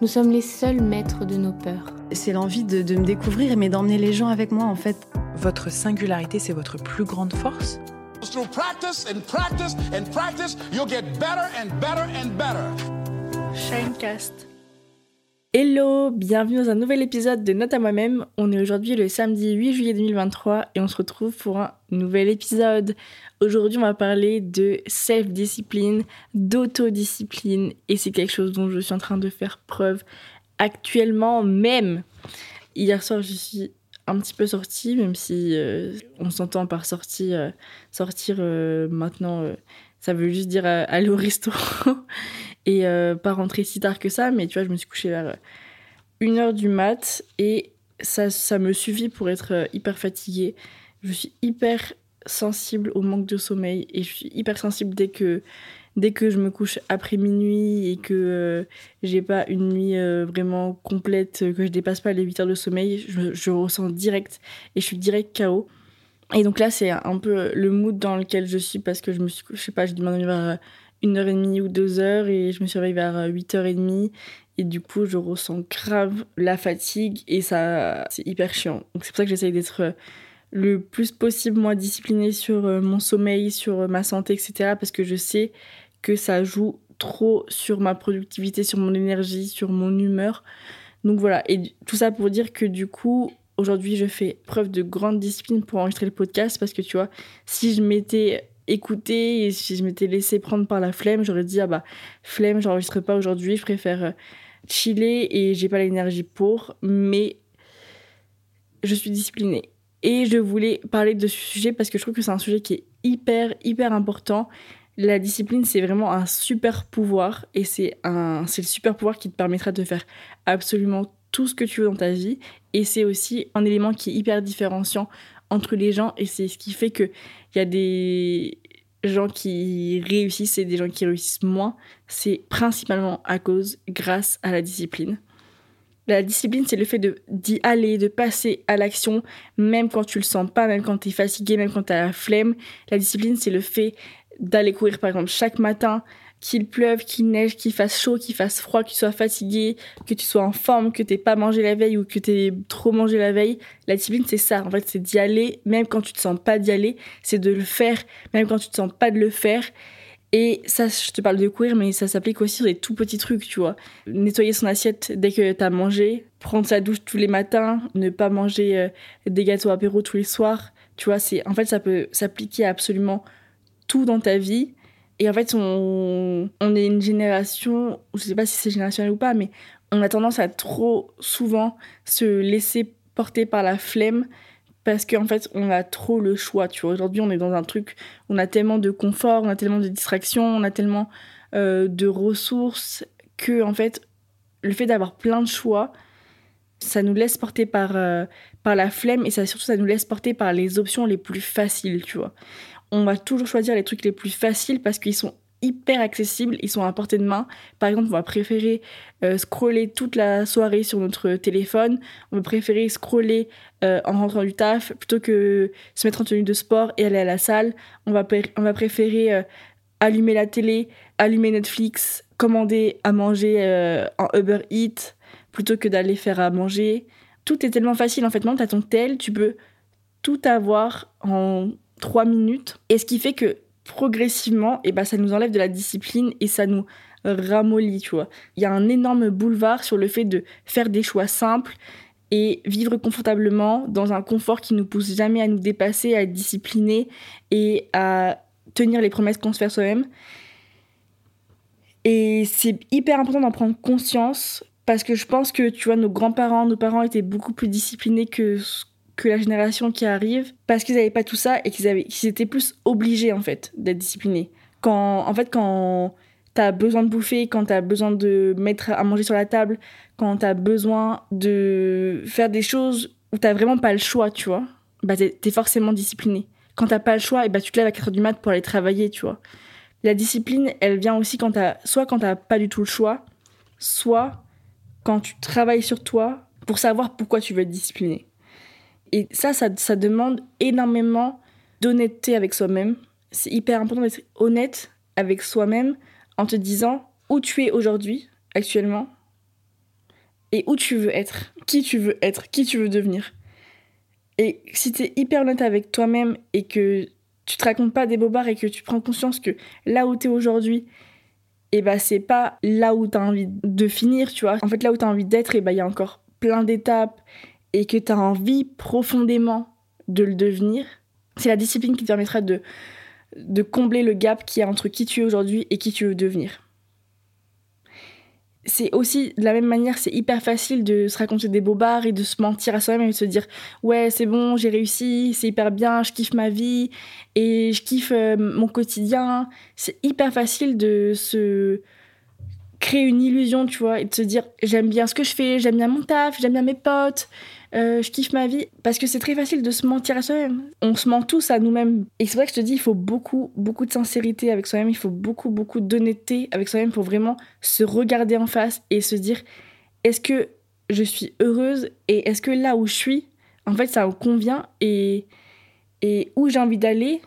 nous sommes les seuls maîtres de nos peurs. C'est l'envie de, de me découvrir, mais d'emmener les gens avec moi en fait. Votre singularité, c'est votre plus grande force? Through practice and practice and practice, you'll get better and better and better. Shinecast. Hello, bienvenue dans un nouvel épisode de Note à moi-même. On est aujourd'hui le samedi 8 juillet 2023 et on se retrouve pour un nouvel épisode. Aujourd'hui, on va parler de self-discipline, d'autodiscipline et c'est quelque chose dont je suis en train de faire preuve actuellement même. Hier soir, je suis un petit peu sortie, même si euh, on s'entend par sortie, euh, sortir euh, maintenant, ça veut juste dire aller au restaurant et euh, pas rentrer si tard que ça. Mais tu vois, je me suis couchée vers 1h du mat et ça, ça me suffit pour être euh, hyper fatiguée. Je suis hyper sensible au manque de sommeil et je suis hyper sensible dès que dès que je me couche après minuit et que euh, j'ai pas une nuit euh, vraiment complète, euh, que je dépasse pas les 8 heures de sommeil, je, je ressens direct et je suis direct KO. Et donc là, c'est un peu le mood dans lequel je suis parce que je me suis, je sais pas, j'ai dû m'endormir vers 1h30 ou 2h et je me suis réveillée vers 8h30 et du coup, je ressens grave la fatigue et ça, c'est hyper chiant. Donc c'est pour ça que j'essaye d'être euh, le plus possible, moi, disciplinée sur euh, mon sommeil, sur euh, ma santé, etc. Parce que je sais que ça joue trop sur ma productivité, sur mon énergie, sur mon humeur. Donc voilà, et tout ça pour dire que du coup, aujourd'hui, je fais preuve de grande discipline pour enregistrer le podcast parce que tu vois, si je m'étais écouté et si je m'étais laissé prendre par la flemme, j'aurais dit, ah bah, flemme, j'enregistre pas aujourd'hui, je préfère euh, chiller et j'ai pas l'énergie pour, mais je suis disciplinée. Et je voulais parler de ce sujet parce que je trouve que c'est un sujet qui est hyper, hyper important. La discipline, c'est vraiment un super pouvoir et c'est un, c'est le super pouvoir qui te permettra de faire absolument tout ce que tu veux dans ta vie. Et c'est aussi un élément qui est hyper différenciant entre les gens et c'est ce qui fait que il y a des gens qui réussissent et des gens qui réussissent moins. C'est principalement à cause, grâce à la discipline. La discipline, c'est le fait d'y aller, de passer à l'action, même quand tu le sens pas, même quand tu es fatigué, même quand tu as la flemme. La discipline, c'est le fait d'aller courir, par exemple, chaque matin, qu'il pleuve, qu'il neige, qu'il fasse chaud, qu'il fasse froid, que tu sois fatigué, que tu sois en forme, que tu pas mangé la veille ou que tu aies trop mangé la veille. La discipline, c'est ça. En fait, c'est d'y aller, même quand tu te sens pas d'y aller. C'est de le faire, même quand tu te sens pas de le faire. Et ça, je te parle de courir, mais ça s'applique aussi sur des tout petits trucs, tu vois. Nettoyer son assiette dès que t'as mangé, prendre sa douche tous les matins, ne pas manger euh, des gâteaux apéro tous les soirs. Tu vois, c'est en fait, ça peut s'appliquer à absolument tout dans ta vie. Et en fait, on, est une génération, je sais pas si c'est générationnel ou pas, mais on a tendance à trop souvent se laisser porter par la flemme parce qu'en fait, on a trop le choix. Tu vois, aujourd'hui, on est dans un truc, on a tellement de confort, on a tellement de distractions, on a tellement euh, de ressources que, en fait, le fait d'avoir plein de choix, ça nous laisse porter par, euh, par la flemme et ça, surtout, ça nous laisse porter par les options les plus faciles, tu vois. On va toujours choisir les trucs les plus faciles parce qu'ils sont hyper accessibles, ils sont à portée de main. Par exemple, on va préférer euh, scroller toute la soirée sur notre téléphone, on va préférer scroller euh, en rentrant du taf plutôt que se mettre en tenue de sport et aller à la salle. On va, on va préférer euh, allumer la télé, allumer Netflix, commander à manger en Uber Eats plutôt que d'aller faire à manger. Tout est tellement facile en fait. Maintenant, tu as ton tel, tu peux tout avoir en 3 minutes. Et ce qui fait que progressivement, et ben, ça nous enlève de la discipline et ça nous ramollit, tu vois. Il y a un énorme boulevard sur le fait de faire des choix simples et vivre confortablement dans un confort qui nous pousse jamais à nous dépasser, à être discipliné et à tenir les promesses qu'on se fait soi-même. Et c'est hyper important d'en prendre conscience parce que je pense que, tu vois, nos grands-parents, nos parents étaient beaucoup plus disciplinés que, que la génération qui arrive parce qu'ils n'avaient pas tout ça et qu'ils étaient plus obligés, en fait, d'être disciplinés. Quand, en fait, quand t'as besoin de bouffer, quand t'as besoin de mettre à manger sur la table, quand t'as besoin de faire des choses où t'as vraiment pas le choix, tu vois, bah t'es t'es forcément discipliné. Quand t'as pas le choix, et bah tu te lèves à 4h du mat pour aller travailler, tu vois. La discipline, elle vient aussi quand t'as, soit quand t'as pas du tout le choix, soit quand tu travailles sur toi pour savoir pourquoi tu veux être discipliné. Et ça, ça, demande énormément d'honnêteté avec soi-même. C'est hyper important d'être honnête avec soi-même en te disant où tu es aujourd'hui, actuellement, et où tu veux être, qui tu veux être, qui tu veux devenir. Et si tu es hyper honnête avec toi-même et que tu te racontes pas des bobards et que tu prends conscience que là où tu es aujourd'hui, et bah c'est pas là où tu as envie de finir, tu vois. En fait, là où tu as envie d'être, et bah il y a encore plein d'étapes et que tu as envie profondément de le devenir. C'est la discipline qui te permettra de, de combler le gap qu'il y a entre qui tu es aujourd'hui et qui tu veux devenir. C'est aussi de la même manière, c'est hyper facile de se raconter des bobards et de se mentir à soi-même et de se dire ouais c'est bon j'ai réussi, c'est hyper bien, je kiffe ma vie et je kiffe euh, mon quotidien. C'est hyper facile de se créer une illusion tu vois et de se dire j'aime bien ce que je fais, j'aime bien mon taf, j'aime bien mes potes, euh, je kiffe ma vie parce que c'est très facile de se mentir à soi-même. On se ment tous à nous-mêmes. Et c'est vrai que je te dis, il faut beaucoup, beaucoup de sincérité avec soi-même, il faut beaucoup, beaucoup d'honnêteté avec soi-même pour vraiment se regarder en face et se dire est-ce que je suis heureuse et est-ce que là où je suis, en fait, ça me convient et, et où j'ai envie d'aller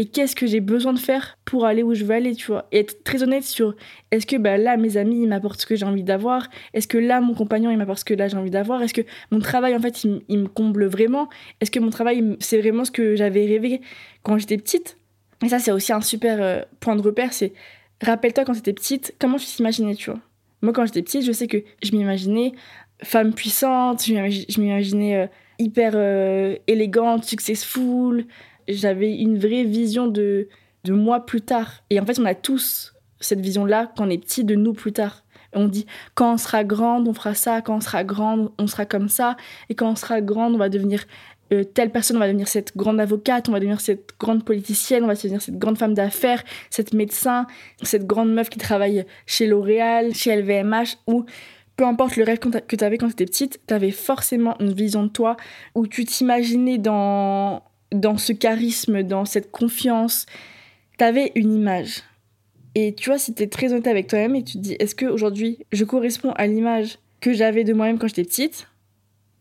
et qu'est-ce que j'ai besoin de faire pour aller où je veux aller, tu vois. Et être très honnête sur est-ce que bah, là, mes amis, ils m'apportent ce que j'ai envie d'avoir? Est-ce que là, mon compagnon, il m'apporte ce que là, j'ai envie d'avoir? Est-ce que mon travail, en fait, il, me comble vraiment? Est-ce que mon travail, c'est vraiment ce que j'avais rêvé quand j'étais petite? Et ça, c'est aussi un super euh, point de repère, c'est rappelle-toi quand t'étais petite, comment tu t'imaginais, tu vois? Moi, quand j'étais petite, je sais que je m'imaginais femme puissante, je m'imaginais euh, hyper euh, élégante, successful, j'avais une vraie vision de, de moi plus tard. Et en fait, on a tous cette vision-là quand on est petit de nous plus tard. On dit, quand on sera grande, on fera ça, quand on sera grande, on sera comme ça, et quand on sera grande, on va devenir euh, telle personne, on va devenir cette grande avocate, on va devenir cette grande politicienne, on va devenir cette grande femme d'affaires, cette médecin, cette grande meuf qui travaille chez L'Oréal, chez LVMH, ou peu importe le rêve que tu avais quand tu étais petite, tu avais forcément une vision de toi où tu t'imaginais dans, dans ce charisme, dans cette confiance. Tu avais une image. Et tu vois, si tu es très honnête avec toi-même et tu te dis, est-ce qu'aujourd'hui, je corresponds à l'image que j'avais de moi-même quand j'étais petite?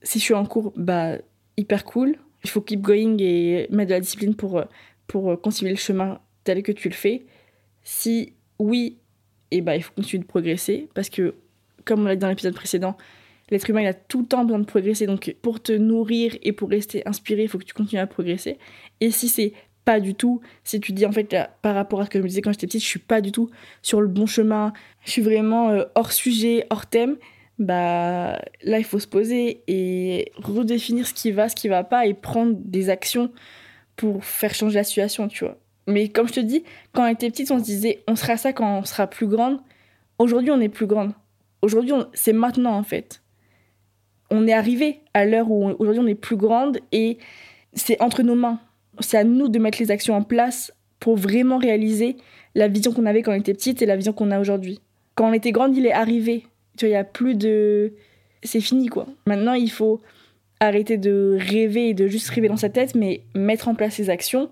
Si je suis en cours, bah, hyper cool. Il faut keep going et mettre de la discipline pour, euh, pour euh, continuer le chemin tel que tu le fais. Si oui, et bah, il faut continuer de progresser parce que, comme on l'a dit dans l'épisode précédent, l'être humain il a tout le temps besoin de progresser. Donc, pour te nourrir et pour rester inspiré, il faut que tu continues à progresser. Et si c'est pas du tout, si tu dis en fait, par rapport à ce que je me disais quand j'étais petite, je suis pas du tout sur le bon chemin, je suis vraiment euh, hors sujet, hors thème, bah là il faut se poser et redéfinir ce qui va, ce qui va pas et prendre des actions pour faire changer la situation, tu vois. Mais comme je te dis, quand on était petite, on se disait on sera ça quand on sera plus grande. Aujourd'hui, on est plus grande. Aujourd'hui, c'est maintenant en fait. On est arrivé à l'heure où aujourd'hui on est plus grande et c'est entre nos mains. C'est à nous de mettre les actions en place pour vraiment réaliser la vision qu'on avait quand on était petite et la vision qu'on a aujourd'hui. Quand on était grande, il est arrivé. Tu vois, il y a plus de c'est fini quoi. Maintenant, il faut arrêter de rêver et de juste rêver dans sa tête mais mettre en place ses actions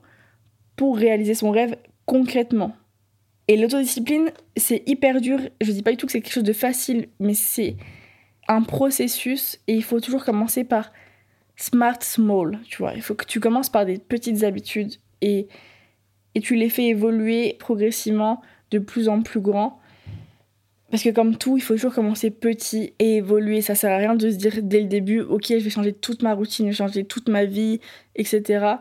pour réaliser son rêve concrètement. Et l'autodiscipline, c'est hyper dur. Je dis pas du tout que c'est quelque chose de facile, mais c'est un processus et il faut toujours commencer par smart small, tu vois. Il faut que tu commences par des petites habitudes et, et tu les fais évoluer progressivement de plus en plus grand. Parce que comme tout, il faut toujours commencer petit et évoluer. Ça sert à rien de se dire dès le début, ok, je vais changer toute ma routine, changer toute ma vie, etc.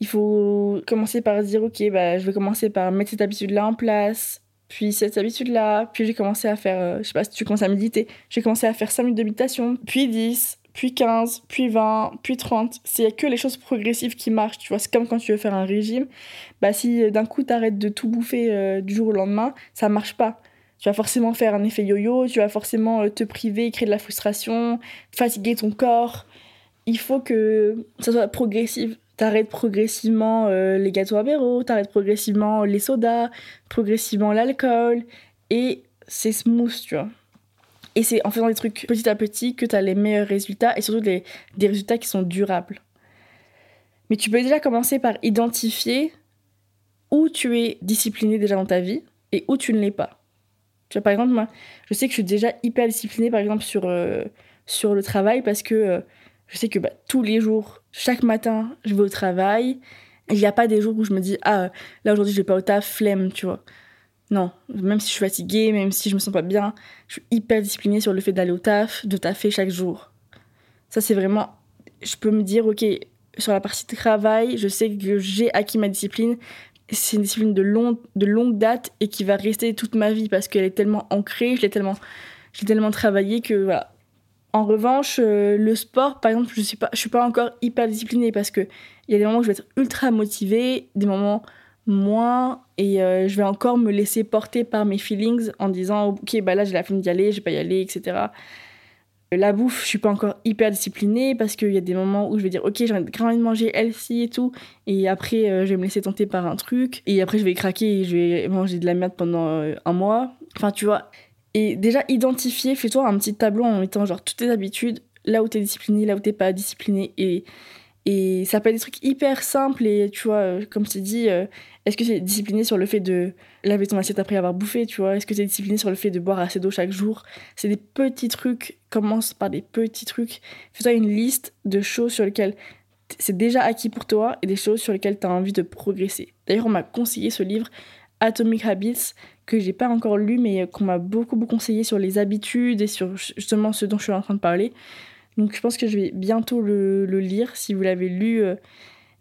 Il faut commencer par dire, ok, bah, je vais commencer par mettre cette habitude-là en place, puis cette habitude-là, puis j'ai commencé à faire, euh, je sais pas si tu commences à méditer, j'ai commencé à faire 5 minutes de méditation, puis 10, puis 15, puis 20, puis 30. C'est que les choses progressives qui marchent, tu vois. C'est comme quand tu veux faire un régime. Bah, si euh, d'un coup t'arrêtes de tout bouffer euh, du jour au lendemain, ça marche pas. Tu vas forcément faire un effet yo-yo, tu vas forcément euh, te priver, créer de la frustration, fatiguer ton corps. Il faut que ça soit progressif. T'arrêtes progressivement euh, les gâteaux apéro, t'arrêtes progressivement les sodas, progressivement l'alcool. et c'est smooth, tu vois. Et c'est en faisant des trucs petit à petit que tu as les meilleurs résultats et surtout des, des résultats qui sont durables. Mais tu peux déjà commencer par identifier où tu es discipliné déjà dans ta vie et où tu ne l'es pas. Tu vois, par exemple, moi, je sais que je suis déjà hyper disciplinée, par exemple, sur, euh, sur le travail parce que euh, je sais que bah, tous les jours, chaque matin, je vais au travail. Il n'y a pas des jours où je me dis, ah, là aujourd'hui, je vais pas au taf, flemme, tu vois. Non, même si je suis fatiguée, même si je me sens pas bien, je suis hyper disciplinée sur le fait d'aller au taf, de taffer chaque jour. Ça, c'est vraiment. Je peux me dire, ok, sur la partie travail, je sais que j'ai acquis ma discipline. C'est une discipline de, long, de longue date et qui va rester toute ma vie parce qu'elle est tellement ancrée, je l'ai tellement, j'ai tellement travaillé que voilà. En revanche, euh, le sport, par exemple, je ne suis, pas, suis pas encore hyper disciplinée parce qu'il y a des moments où je vais être ultra motivée, des moments moins, et euh, je vais encore me laisser porter par mes feelings en disant Ok, bah là j'ai la flemme d'y aller, je vais pas y aller, etc. La bouffe, je suis pas encore hyper disciplinée parce qu'il y a des moments où je vais dire ok j'ai envie de manger healthy et tout et après euh, je vais me laisser tenter par un truc et après je vais craquer et je vais manger de la merde pendant un mois. Enfin tu vois. Et déjà identifier, fais-toi un petit tableau en mettant genre toutes tes habitudes, là où t'es discipliné, là où t'es pas discipliné et et ça peut être des trucs hyper simples et tu vois, euh, comme je t'ai dit, est-ce que tu es discipliné sur le fait de laver ton assiette après avoir bouffé, tu vois? Est-ce que tu es discipliné sur le fait de boire assez d'eau chaque jour? C'est des petits trucs, commence par des petits trucs. Fais-toi une liste de choses sur lesquelles c'est déjà acquis pour toi et des choses sur lesquelles tu as envie de progresser. D'ailleurs, on m'a conseillé ce livre Atomic Habits que j'ai pas encore lu mais qu'on m'a beaucoup beaucoup conseillé sur les habitudes et sur justement ce dont je suis en train de parler. Donc je pense que je vais bientôt le, lire. Si vous l'avez lu, euh,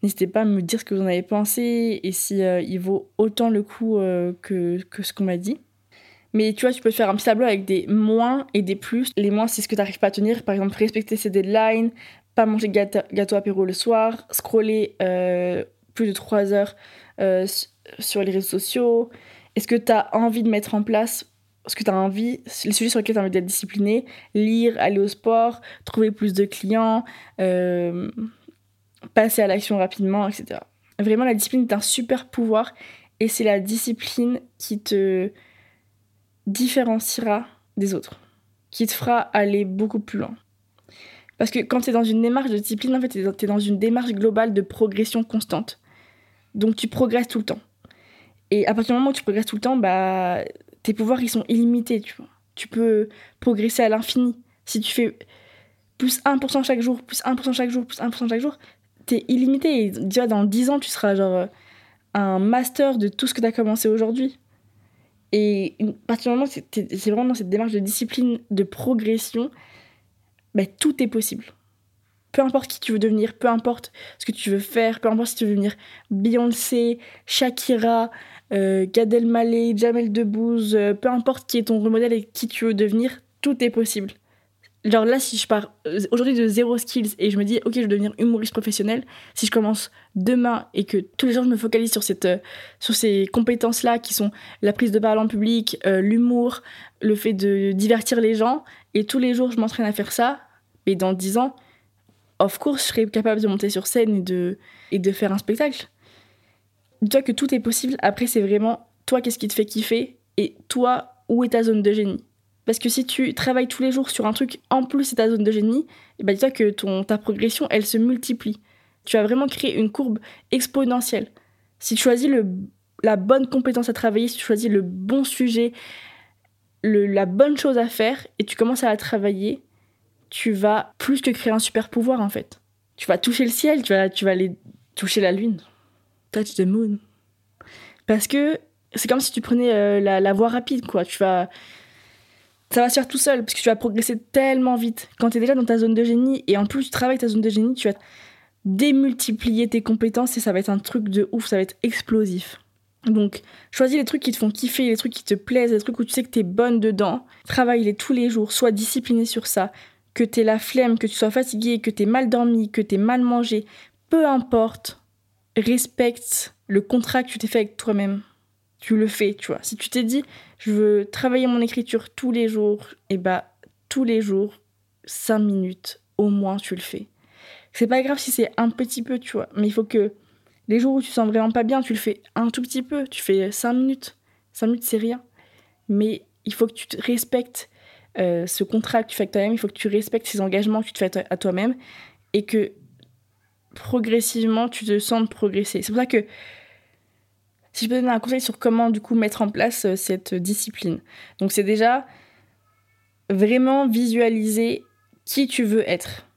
n'hésitez pas à me dire ce que vous en avez pensé et si euh, il vaut autant le coup euh, que, que, ce qu'on m'a dit. Mais tu vois, tu peux faire un petit tableau avec des moins et des plus. Les moins, c'est ce que tu n'arrives pas à tenir. Par exemple, respecter ses deadlines, pas manger gâteau, gâteau apéro le soir, scroller plus de 3 heures sur les réseaux sociaux. Est-ce que tu as envie de mettre en place ce que tu as envie, les sujets sur lesquels tu as envie d'être discipliné, lire, aller au sport, trouver plus de clients, euh, passer à l'action rapidement, etc. Vraiment, la discipline est un super pouvoir et c'est la discipline qui te différenciera des autres, qui te fera aller beaucoup plus loin. Parce que quand tu es dans une démarche de discipline, en fait, tu es dans une démarche globale de progression constante. Donc tu progresses tout le temps. Et à partir du moment où tu progresses tout le temps, bah, tes pouvoirs, ils sont illimités, tu vois. Tu peux progresser à l'infini. Si tu fais plus 1% chaque jour, plus 1% chaque jour, plus 1% chaque jour, t'es illimité. Et déjà, dans 10 ans, tu seras genre un master de tout ce que tu as commencé aujourd'hui. Et à partir du moment où c'est vraiment dans cette démarche de discipline, de progression, bah, tout est possible. Peu importe qui tu veux devenir, peu importe ce que tu veux faire, peu importe si tu veux devenir Beyoncé, Shakira, euh, Gad Elmaleh, Jamel Debbouze, euh, peu importe qui est ton modèle et qui tu veux devenir, tout est possible. Genre là, si je pars euh, aujourd'hui de zéro skills et je me dis, ok, je veux devenir humoriste professionnel, si je commence demain et que tous les jours je me focalise sur, cette, sur ces compétences-là qui sont la prise de parole en public, l'humour, le fait de divertir les gens, et tous les jours je m'entraîne à faire ça, et dans dix ans, of course, je serai capable de monter sur scène et de, et de faire un spectacle dis-toi que tout est possible. Après, c'est vraiment toi, qu'est-ce qui te fait kiffer et toi, où est ta zone de génie? Parce que si tu travailles tous les jours sur un truc, en plus c'est ta zone de génie, et eh ben dis-toi que ton, ta progression, elle se multiplie. Tu vas vraiment créer une courbe exponentielle. Si tu choisis le, la bonne compétence à travailler, si tu choisis le bon sujet, le, la bonne chose à faire, et tu commences à la travailler, tu vas plus que créer un super pouvoir en fait. Tu vas toucher le ciel, tu vas, tu vas aller toucher la lune touch the moon. Parce que c'est comme si tu prenais euh, la, voie rapide, quoi. Tu vas. Ça va se faire tout seul, parce que tu vas progresser tellement vite. Quand tu es déjà dans ta zone de génie, et en plus tu travailles ta zone de génie, tu vas démultiplier tes compétences et ça va être un truc de ouf, ça va être explosif. Donc, choisis les trucs qui te font kiffer, les trucs qui te plaisent, les trucs où tu sais que tu es bonne dedans. Travaille-les tous les jours, sois discipliné sur ça. Que tu aies la flemme, que tu sois fatigué, que tu aies mal dormi, que tu aies mal mangé, peu importe respecte le contrat que tu t'es fait avec toi-même. Tu le fais, tu vois. Si tu t'es dit, je veux travailler mon écriture tous les jours, et eh bah, tous les jours, 5 minutes, au moins, tu le fais. C'est pas grave si c'est un petit peu, tu vois. Mais il faut que les jours où tu sens vraiment pas bien, tu le fais un tout petit peu. Tu fais 5 minutes. 5 minutes, c'est rien. mais il faut que tu te respectes euh, ce contrat que tu fais avec toi-même, il faut que tu respectes ces engagements que tu te fais à toi-même et que progressivement tu te sens progresser. C'est pour ça que si je peux donner un conseil sur comment du coup mettre en place euh, cette discipline. Donc c'est déjà vraiment visualiser qui tu veux être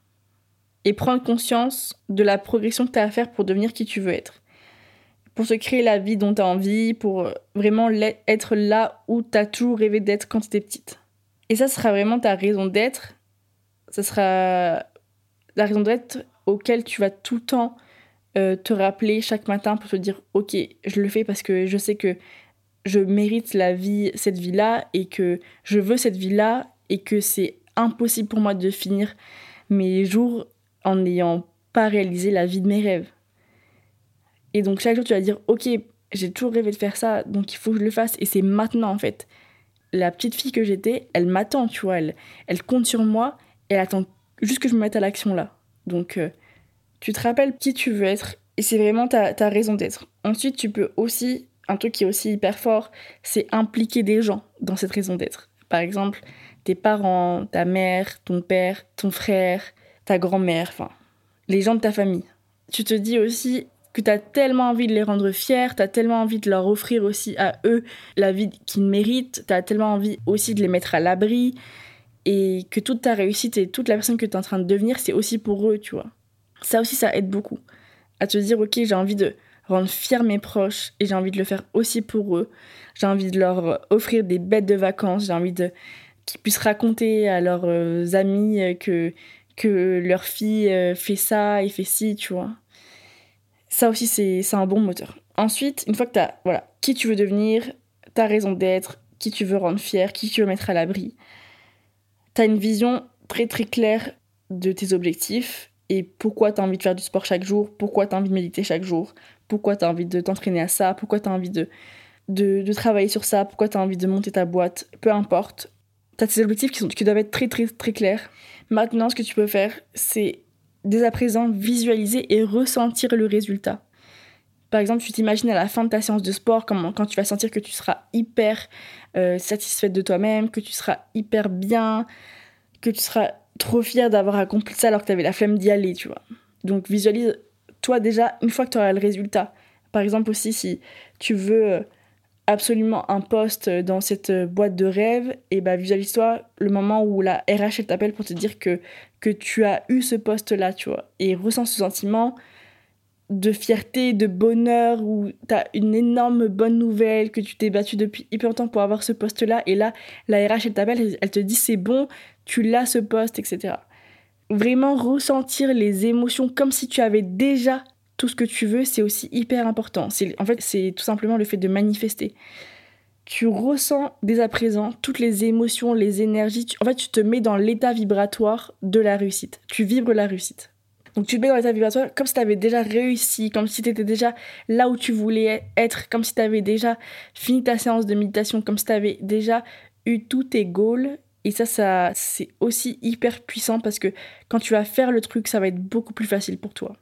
et prendre conscience de la progression que tu as à faire pour devenir qui tu veux être. Pour se créer la vie dont tu as envie, pour euh, vraiment être là où tu as toujours rêvé d'être quand tu étais petite. Et ça sera vraiment ta raison d'être. Ça sera la raison d'être auquel tu vas tout le temps euh, te rappeler chaque matin pour te dire ok je le fais parce que je sais que je mérite la vie cette vie là et que je veux cette vie là et que c'est impossible pour moi de finir mes jours en n'ayant pas réalisé la vie de mes rêves et donc chaque jour tu vas dire ok j'ai toujours rêvé de faire ça donc il faut que je le fasse et c'est maintenant en fait. La petite fille que j'étais elle m'attend tu vois elle, elle compte sur moi et elle attend juste que je me mette à l'action là donc euh, tu te rappelles qui tu veux être et c'est vraiment ta, ta raison d'être. Ensuite, tu peux aussi, un truc qui est aussi hyper fort, c'est impliquer des gens dans cette raison d'être. Par exemple, tes parents, ta mère, ton père, ton frère, ta grand-mère, enfin, les gens de ta famille. Tu te dis aussi que tu as tellement envie de les rendre fiers, tu as tellement envie de leur offrir aussi à eux la vie qu'ils méritent, tu as tellement envie aussi de les mettre à l'abri, et que toute ta réussite et toute la personne que tu es en train de devenir, c'est aussi pour eux, tu vois. Ça aussi, ça aide beaucoup à te dire, ok, j'ai envie de rendre fiers mes proches et j'ai envie de le faire aussi pour eux. J'ai envie de leur offrir des bêtes de vacances, j'ai envie qu'ils puissent raconter à leurs euh, amis euh, que, que leur fille euh, fait ça et fait ci, tu vois. Ça aussi, c'est un bon moteur. Ensuite, une fois que tu as voilà, qui tu veux devenir, ta raison d'être, qui tu veux rendre fier, qui tu veux mettre à l'abri, tu as une vision très très claire de tes objectifs et pourquoi tu as envie de faire du sport chaque jour, pourquoi tu as envie de méditer chaque jour, pourquoi tu as envie de t'entraîner à ça, pourquoi tu as envie de, travailler sur ça, pourquoi tu as envie de monter ta boîte, peu importe. Tu as tes objectifs qui, sont, qui doivent être très très très clairs. Maintenant, ce que tu peux faire, c'est dès à présent visualiser et ressentir le résultat. Par exemple, tu t'imagines à la fin de ta séance de sport, quand, quand tu vas sentir que tu seras hyper euh, satisfaite de toi-même, que tu seras hyper bien, que tu seras trop fier d'avoir accompli ça alors que tu avais la flemme d'y aller, tu vois. Donc visualise toi déjà une fois que tu auras le résultat. Par exemple aussi si tu veux euh, absolument un poste dans cette euh, boîte de rêve, et bah visualise-toi le moment où la RH t'appelle pour te dire que, que tu as eu ce poste-là, tu vois. Et ressens ce sentiment de fierté, de bonheur, où tu as une énorme bonne nouvelle, que tu t'es battu depuis hyper longtemps pour avoir ce poste-là, et là, la RH, elle t'appelle, elle te dit c'est bon, tu l'as ce poste, etc. Vraiment ressentir les émotions comme si tu avais déjà tout ce que tu veux, c'est aussi hyper important. En fait, c'est tout simplement le fait de manifester. Tu ressens dès à présent toutes les émotions, les énergies. en fait, tu te mets dans l'état vibratoire de la réussite. Tu vibres la réussite. Donc tu te mets dans l'état vibratoire comme si tu avais déjà réussi, comme si tu étais déjà là où tu voulais être, comme si tu avais déjà fini ta séance de méditation, comme si tu avais déjà eu tous tes goals. Et ça, ça c'est aussi hyper puissant parce que quand tu vas faire le truc, ça va être beaucoup plus facile pour toi.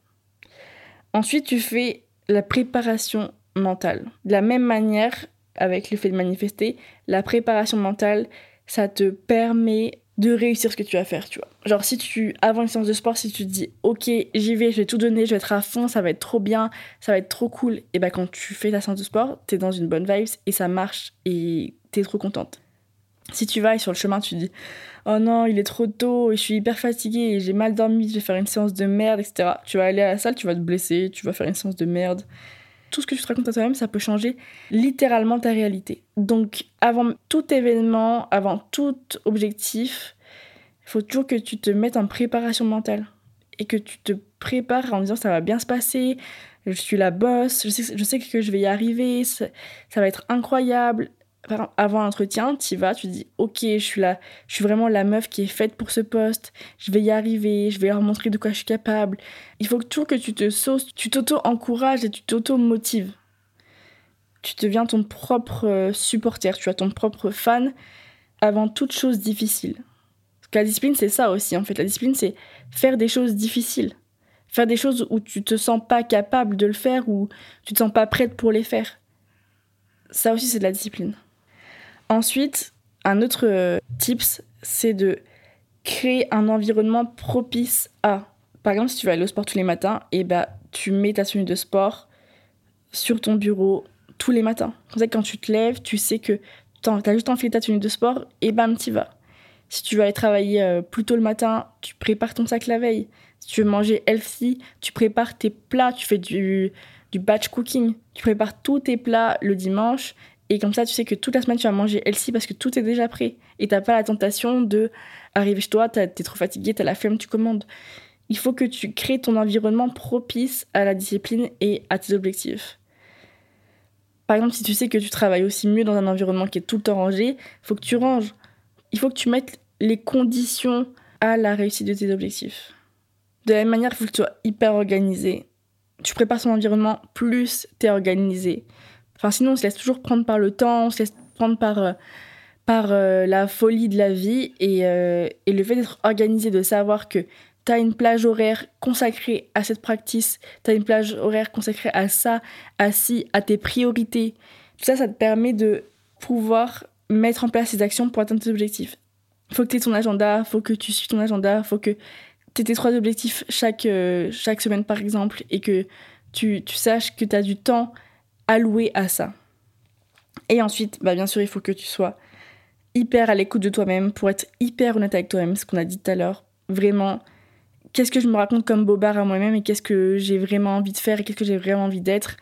Ensuite, tu fais la préparation mentale. De la même manière, avec le fait de manifester, la préparation mentale, ça te permet de réussir ce que tu vas faire, tu vois. Genre si tu, avant une séance de sport, si tu te dis, ok, j'y vais, je vais tout donner, je vais être à fond, ça va être trop bien, ça va être trop cool, et bah quand tu fais ta séance de sport, t'es dans une bonne vibe et ça marche et t'es trop contente. Si tu vas et sur le chemin tu dis, oh non, il est trop tôt et je suis hyper fatiguée et j'ai mal dormi, je vais faire une séance de merde, etc. Tu vas aller à la salle, tu vas te blesser, tu vas faire une séance de merde tout ce que tu te racontes à toi-même, ça peut changer littéralement ta réalité. Donc, avant tout événement, avant tout objectif, il faut toujours que tu te mettes en préparation mentale et que tu te prépares en disant ça va bien se passer, je suis la boss, je sais, je sais que je vais y arriver, ça va être incroyable, avant l'entretien, tu vas, tu dis ok, je suis là, je suis vraiment la meuf qui est faite pour ce poste, je vais y arriver, je vais leur montrer de quoi je suis capable. Il faut toujours que tu te sauces, tu t'auto-encourages et tu t'auto-motives. Tu deviens ton propre euh, supporter, tu as ton propre fan avant toute chose difficile. Parce que la discipline, c'est ça aussi en fait. La discipline, c'est faire des choses difficiles. Faire des choses où tu te sens pas capable de le faire ou tu te sens pas prête pour les faire. Ça aussi, c'est de la discipline. Ensuite, un autre euh, tips, c'est de créer un environnement propice à. Par exemple, si tu vas aller au sport tous les matins, et bah, tu mets ta tenue de sport sur ton bureau tous les matins. Comme ça, quand tu te lèves, tu sais que tu as juste enfilé ta tenue de sport et bam, tu vas. Si tu veux aller travailler euh, plus tôt le matin, tu prépares ton sac la veille. Si tu veux manger healthy, tu prépares tes plats, tu fais du, du batch cooking. Tu prépares tous tes plats le dimanche et comme ça, tu sais que toute la semaine, tu vas manger healthy parce que tout est déjà prêt. Et t'as pas la tentation de arriver chez toi, t'es trop fatigué, t'as la flemme, tu commandes. Il faut que tu crées ton environnement propice à la discipline et à tes objectifs. Par exemple, si tu sais que tu travailles aussi mieux dans un environnement qui est tout le temps rangé, il faut que tu ranges. Il faut que tu mettes les conditions à la réussite de tes objectifs. De la même manière, il faut que tu sois hyper organisé. Tu prépares ton environnement, plus tu es organisé. Sinon, on se laisse toujours prendre par le temps, on se laisse prendre par, euh, par euh, la folie de la vie. Et, euh, et le fait d'être organisé, de savoir que tu as une plage horaire consacrée à cette pratique, tu as une plage horaire consacrée à ça, à ci, à tes priorités. Tout ça, ça te permet de pouvoir mettre en place ces actions pour atteindre tes objectifs. Faut que tu aies ton agenda, faut que tu suives ton agenda, faut que tu aies tes trois objectifs chaque, chaque semaine, par exemple, et que tu, tu saches que tu as du temps alloué à ça. Et ensuite, bah bien sûr, il faut que tu sois hyper à l'écoute de toi-même pour être hyper honnête avec toi-même, ce qu'on a dit tout à l'heure. Vraiment, qu'est-ce que je me raconte comme bobard à moi-même et qu'est-ce que j'ai vraiment envie de faire et qu'est-ce que j'ai vraiment envie d'être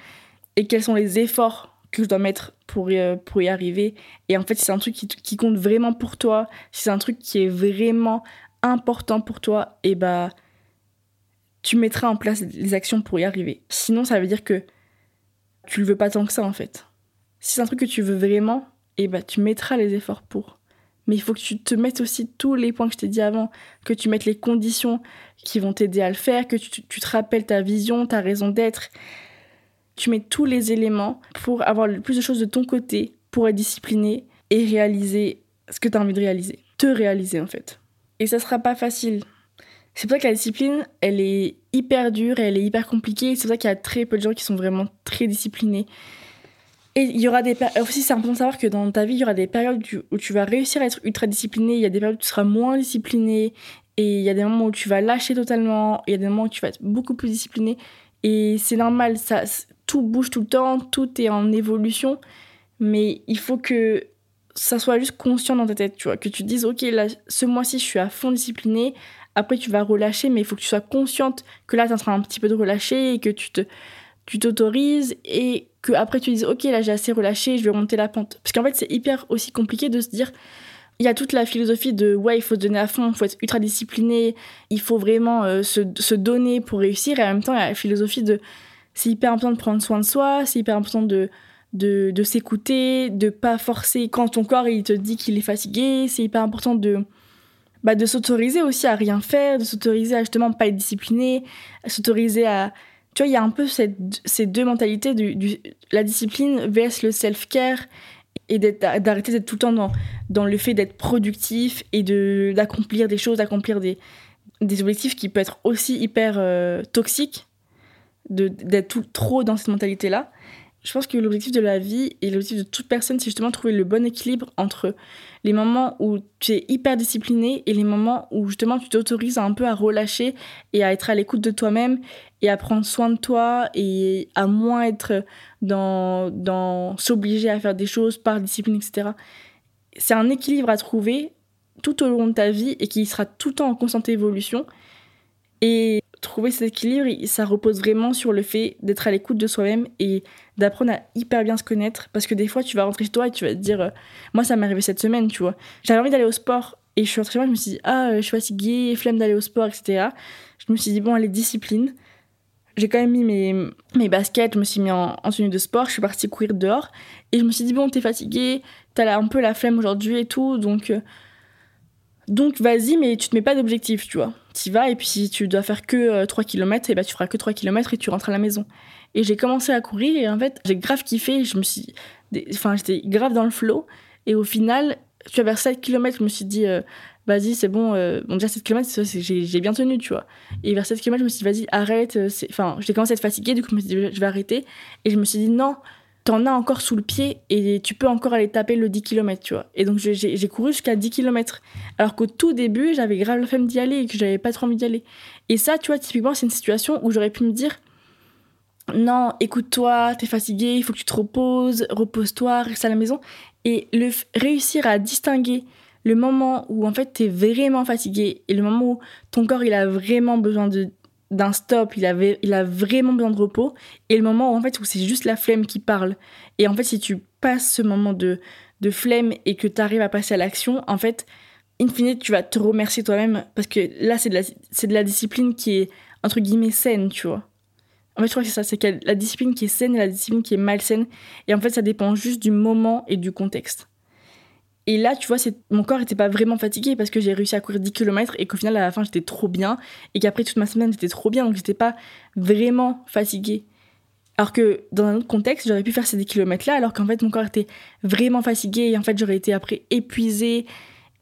et quels sont les efforts que je dois mettre pour euh, pour y arriver. Et en fait, si c'est un truc qui, qui, compte vraiment pour toi, si c'est un truc qui est vraiment important pour toi, et bah tu mettras en place les actions pour y arriver. Sinon, ça veut dire que tu le veux pas tant que ça en fait. Si c'est un truc que tu veux vraiment, et eh bah tu mettras les efforts pour. Mais il faut que tu te mettes aussi tous les points que je t'ai dit avant, que tu mettes les conditions qui vont t'aider à le faire, que tu, te rappelles ta vision, ta raison d'être. Tu mets tous les éléments pour avoir le plus de choses de ton côté, pour être discipliné et réaliser ce que tu as envie de réaliser. Te réaliser en fait. Et ça sera pas facile. C'est pour ça que la discipline, elle est hyper dure elle est hyper compliquée. C'est pour ça qu'il y a très peu de gens qui sont vraiment très disciplinés. Et il y aura des aussi c'est important de savoir que dans ta vie, il y aura des périodes où tu vas réussir à être ultra discipliné, il y a des périodes où tu seras moins discipliné. Et il y a des moments où tu vas lâcher totalement, il y a des moments où tu vas être beaucoup plus discipliné. Et c'est normal, ça tout bouge tout le temps, tout est en évolution, mais il faut que ça soit juste conscient dans ta tête, tu vois, que tu te dises OK, là ce mois-ci, je suis à fond discipliné, après, tu vas relâcher, mais il faut que tu sois consciente que là, tu es en train un petit peu de relâcher et que tu te tu t'autorises et que après tu dises ok là j'ai assez relâché je vais remonter la pente. Parce qu'en fait c'est hyper aussi compliqué de se dire il y a toute la philosophie de ouais il faut se donner à fond il faut être ultra discipliné il faut vraiment euh, se, se, donner pour réussir. Et en même temps il y a la philosophie de c'est hyper important de prendre soin de soi c'est hyper important de de, de s'écouter de pas forcer. Quand ton corps il te dit qu'il est fatigué c'est hyper important de bah, de s'autoriser aussi à rien faire, de s'autoriser à justement pas être discipliné, s'autoriser à... Tu vois, il y a un peu ces deux mentalités, du, la discipline vs le self-care, et d'arrêter d'être tout le temps dans, dans le fait d'être productif et d'accomplir des choses, d'accomplir des, des objectifs qui peuvent être aussi hyper euh, d'être trop dans cette mentalité-là je pense que l'objectif de la vie et l'objectif de toute personne, c'est justement trouver le bon équilibre entre les moments où tu es hyper discipliné et les moments où justement tu t'autorises un peu à relâcher et à être à l'écoute de toi-même et à prendre soin de toi et à moins être dans, dans s'obliger à faire des choses par discipline, etc. C'est un équilibre à trouver tout au long de ta vie et qui sera tout le temps en constante évolution. Et trouver cet équilibre, ça repose vraiment sur le fait d'être à l'écoute de soi-même et d'apprendre à hyper bien se connaître. Parce que des fois, tu vas rentrer chez toi et tu vas te dire, euh, moi, ça m'est arrivé cette semaine, tu vois. J'avais envie d'aller au sport et je suis rentrée chez moi, je me suis dit, ah, euh, je suis fatiguée, flemme d'aller au sport, etc. Je me suis dit, bon, allez, discipline. J'ai quand même mis mes, mes baskets, je me suis mis en, tenue de sport, je suis partie courir dehors et je me suis dit, bon, t'es fatiguée, t'as un peu la flemme aujourd'hui et tout, donc. Euh, donc vas-y, mais tu te mets pas d'objectif, tu vois. Tu vas et puis si tu dois faire que 3 km, et bah tu feras que 3 km et tu rentres à la maison. Et j'ai commencé à courir et en fait, j'ai grave kiffé, je me suis enfin j'étais grave dans le flow et au final, tu vois vers 7 km, je me suis dit euh, vas-y, c'est bon euh, bon déjà 7 km, j'ai bien tenu, tu vois. Et vers 7 km, je me suis dit vas-y, arrête, euh, enfin, j'ai commencé à être fatiguée, du coup je me suis dit je vais arrêter et je me suis dit non, t'en as encore sous le pied et tu peux encore aller taper le 10 km, tu vois. Et donc j'ai- couru jusqu'à 10 km. Alors qu'au tout début, j'avais grave la flemme d'y aller et que j'avais pas trop envie d'y aller. Et ça, tu vois, typiquement, c'est une situation où j'aurais pu me dire non, écoute-toi, t'es fatigué, il faut que tu te reposes, repose-toi, reste à la maison. Et le réussir à distinguer le moment où en fait t'es vraiment fatigué et le moment où ton corps il a vraiment besoin de d'un stop, il, avait, il a vraiment besoin de repos, et le moment où en fait où c'est juste la flemme qui parle. Et en fait, si tu passes ce moment de, de flemme et que tu arrives à passer à l'action, en fait, in fine, tu vas te remercier toi-même parce que là, c'est de, la, de la discipline qui est entre guillemets saine, tu vois. En fait, je crois que c'est ça, c'est la discipline qui est saine et la discipline qui est malsaine. Et en fait, ça dépend juste du moment et du contexte. Et là, tu vois, mon corps était pas vraiment fatigué parce que j'ai réussi à courir 10 km et qu'au final, à la fin, j'étais trop bien. Et qu'après, toute ma semaine, j'étais trop bien. Donc, j'étais pas vraiment fatiguée. Alors que dans un autre contexte, j'aurais pu faire ces 10 km là, alors qu'en fait, mon corps était vraiment fatigué. Et en fait, j'aurais été après épuisée.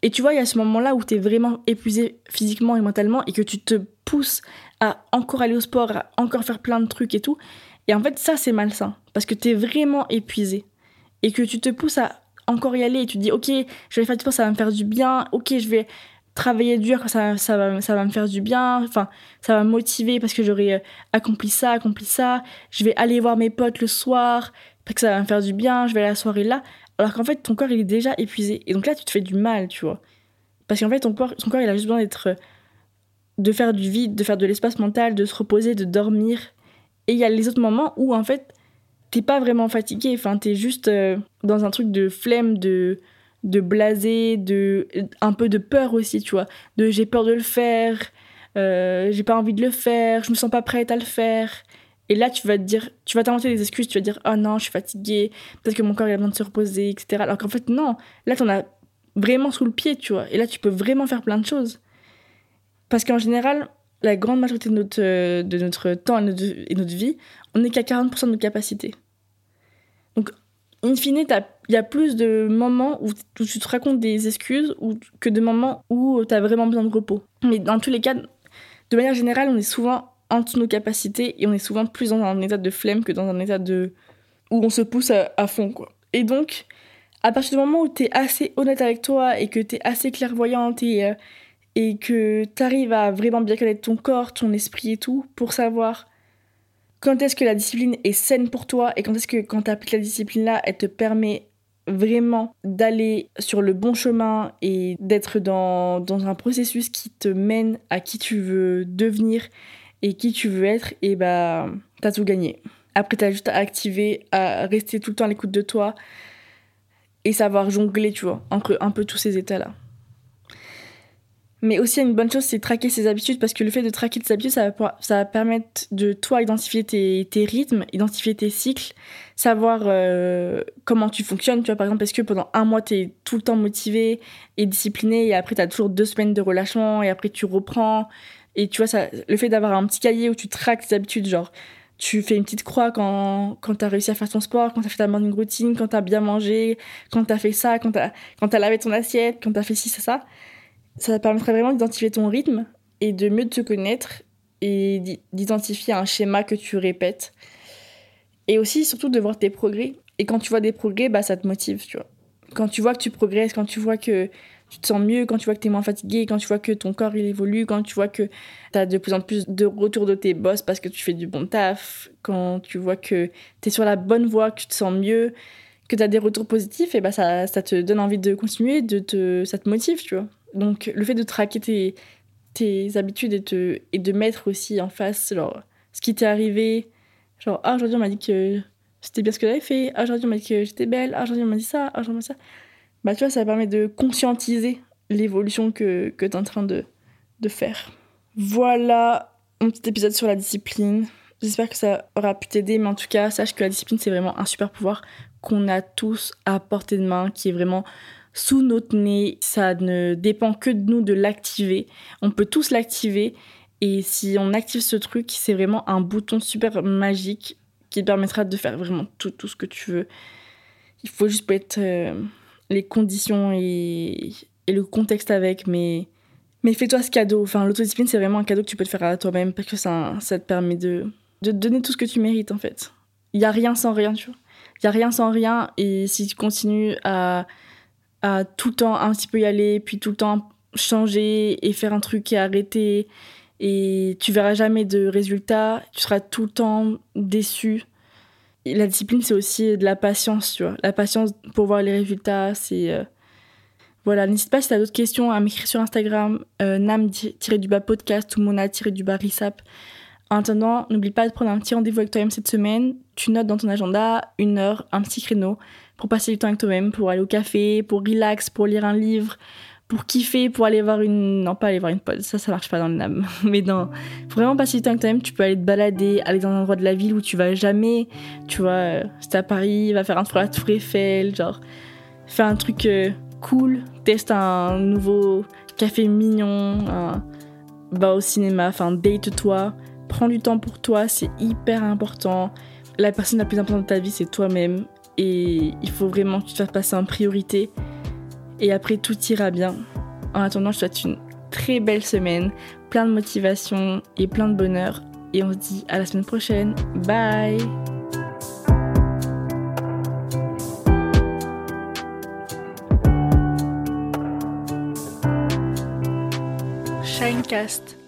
Et tu vois, il y a ce moment-là où tu es vraiment épuisé physiquement et mentalement et que tu te pousses à encore aller au sport, à encore faire plein de trucs et tout. Et en fait, ça, c'est malsain parce que tu es vraiment épuisé et que tu te pousses à encore y aller et tu te dis, ok, je vais faire du sport, ça va me faire du bien, ok, je vais travailler dur, ça, ça, va, ça va me faire du bien, enfin, ça va me motiver parce que j'aurai euh, accompli ça, accompli ça, je vais aller voir mes potes le soir parce que ça va me faire du bien, je vais à la soirée là, alors qu'en fait, ton corps, il est déjà épuisé. Et donc là, tu te fais du mal, tu vois. Parce qu'en fait, ton corps, ton corps, il a juste besoin d'être. euh, de faire du vide, de faire de l'espace mental, de se reposer, de dormir. Et il y a les autres moments où, en fait, t'es pas vraiment fatigué. Enfin, t'es juste euh, dans un truc de flemme, de, de blasé, de, un peu de peur aussi, tu vois. De j'ai peur de le faire, euh, j'ai pas envie de le faire, je me sens pas prête à le faire. Et là, tu vas te dire, tu vas t'inventer des excuses, tu vas dire, oh non, je suis fatiguée, peut-être que mon corps il a besoin de se reposer, etc. Alors qu'en fait, non, là, t'en as vraiment sous le pied, tu vois. Et là, tu peux vraiment faire plein de choses. Parce qu'en général, la grande majorité de notre, euh, de notre temps et et notre vie, on n'est qu'à 40% de nos capacités. Donc, in fine, il y a plus de moments où, tu te racontes des excuses ou, que de moments où tu as vraiment besoin de repos. Mais dans tous les cas, de manière générale, on est souvent en dessous de nos capacités et on est souvent plus dans un état de flemme que dans un état de où on se pousse à, à fond quoi. Et donc à partir du moment où tu es assez honnête avec toi et que tu es assez clairvoyante et euh, et que tu arrives à vraiment bien connaître ton corps, ton esprit et tout pour savoir quand est-ce que la discipline est saine pour toi et quand est-ce que quand tu appliques la discipline là, elle te permet vraiment d'aller sur le bon chemin et d'être dans, un processus qui te mène à qui tu veux devenir et qui tu veux être, et bah t'as tout gagné. Après, t'as juste à activer, à rester tout le temps à l'écoute de toi et savoir jongler, tu vois, entre un peu tous ces états-là. Mais aussi, une bonne chose, c'est traquer ses habitudes parce que le fait de traquer tes habitudes, ça va, ça va permettre de toi identifier tes, tes rythmes, identifier tes cycles, savoir euh, comment tu fonctionnes. Tu vois, par exemple, est-ce que pendant un mois, tu es tout le temps motivé et discipliné et après, tu as toujours deux semaines de relâchement et après, tu reprends. Et tu vois, ça, le fait d'avoir un petit cahier où tu traques tes habitudes, genre, tu fais une petite croix quand, quand tu as réussi à faire ton sport, quand tu as fait ta morning routine, quand tu as bien mangé, quand tu as fait ça, quand tu quand as lavé ton assiette, quand tu as fait ci, ça, ça. Ça permettrait vraiment d'identifier ton rythme et de mieux te connaître et d'i- d'identifier un schéma que tu répètes. Et aussi, surtout, de voir tes progrès. Et quand tu vois des progrès, bah, ça te motive, tu vois. Quand tu vois que tu progresses, quand tu vois que tu te sens mieux, quand tu vois que tu es moins fatigué, quand tu vois que ton corps il évolue, quand tu vois que tu as de plus en plus de retour de tes boss parce que tu fais du bon taf, quand tu vois que tu es sur la bonne voie, que tu te sens mieux, que tu as des retours positifs, et bah ça, ça te donne envie de continuer, de te, ça te motive, tu vois. Donc le fait de traquer tes, tes habitudes et, te, et de mettre aussi en face genre, ce qui t'est arrivé, genre ah aujourd'hui on m'a dit que c'était bien ce que j'avais fait, ah aujourd'hui on m'a dit que j'étais belle, ah aujourd'hui on m'a dit ça, ah aujourd'hui on m'a dit ça bah tu vois, ça permet de conscientiser l'évolution que, que tu es en train de, de faire. Voilà mon petit épisode sur la discipline. J'espère que ça aura pu t'aider, mais en tout cas, sache que la discipline, c'est vraiment un super pouvoir qu'on a tous à portée de main, qui est vraiment sous notre nez. Ça ne dépend que de nous de l'activer. On peut tous l'activer. Et si on active ce truc, c'est vraiment un bouton super magique qui te permettra de faire vraiment tout, tout ce que tu veux. Il faut juste être... euh, les conditions et, et le contexte avec, mais, mais fais-toi ce cadeau. Enfin, l'autodiscipline, c'est vraiment un cadeau que tu peux te faire à toi-même parce que ça, ça te permet de, de te donner tout ce que tu mérites, en fait. Il n'y a rien sans rien, tu vois. Il y a rien sans rien. Et si tu continues à, à tout le temps un petit peu y aller, puis tout le temps changer et faire un truc et arrêter, et tu verras jamais de résultats, tu seras tout le temps déçu. Et la discipline, c'est aussi de la patience, tu vois. La patience pour voir les résultats, c'est. euh, Voilà, n'hésite pas si tu as d'autres questions à m'écrire sur Instagram, euh, nam-du-bas podcast ou mona-du-bas risap. En attendant, n'oublie pas de prendre un petit rendez-vous avec toi-même cette semaine. Tu notes dans ton agenda une heure, un petit créneau pour passer du temps avec toi-même, pour aller au café, pour relax, pour lire un livre, pour kiffer, pour aller voir une. Non, pas aller voir une pote, ça, ça marche pas dans le NAM. Mais. Faut vraiment passer du temps avec toi-même, tu peux aller te balader, aller dans un endroit de la ville où tu vas jamais. Tu vois, euh, si à Paris, va faire un tour à la Tour Eiffel, genre. Faire un truc euh, cool, teste un nouveau café mignon, un- va au cinéma, enfin, date-toi. Prends du temps pour toi, c'est hyper important. La personne la plus importante de ta vie, c'est toi-même. Et il faut vraiment que tu te fasses passer en priorité. Et après, tout ira bien. En attendant, je te souhaite une très belle semaine, plein de motivation et plein de bonheur. Et on se dit à la semaine prochaine. Bye Shinecast.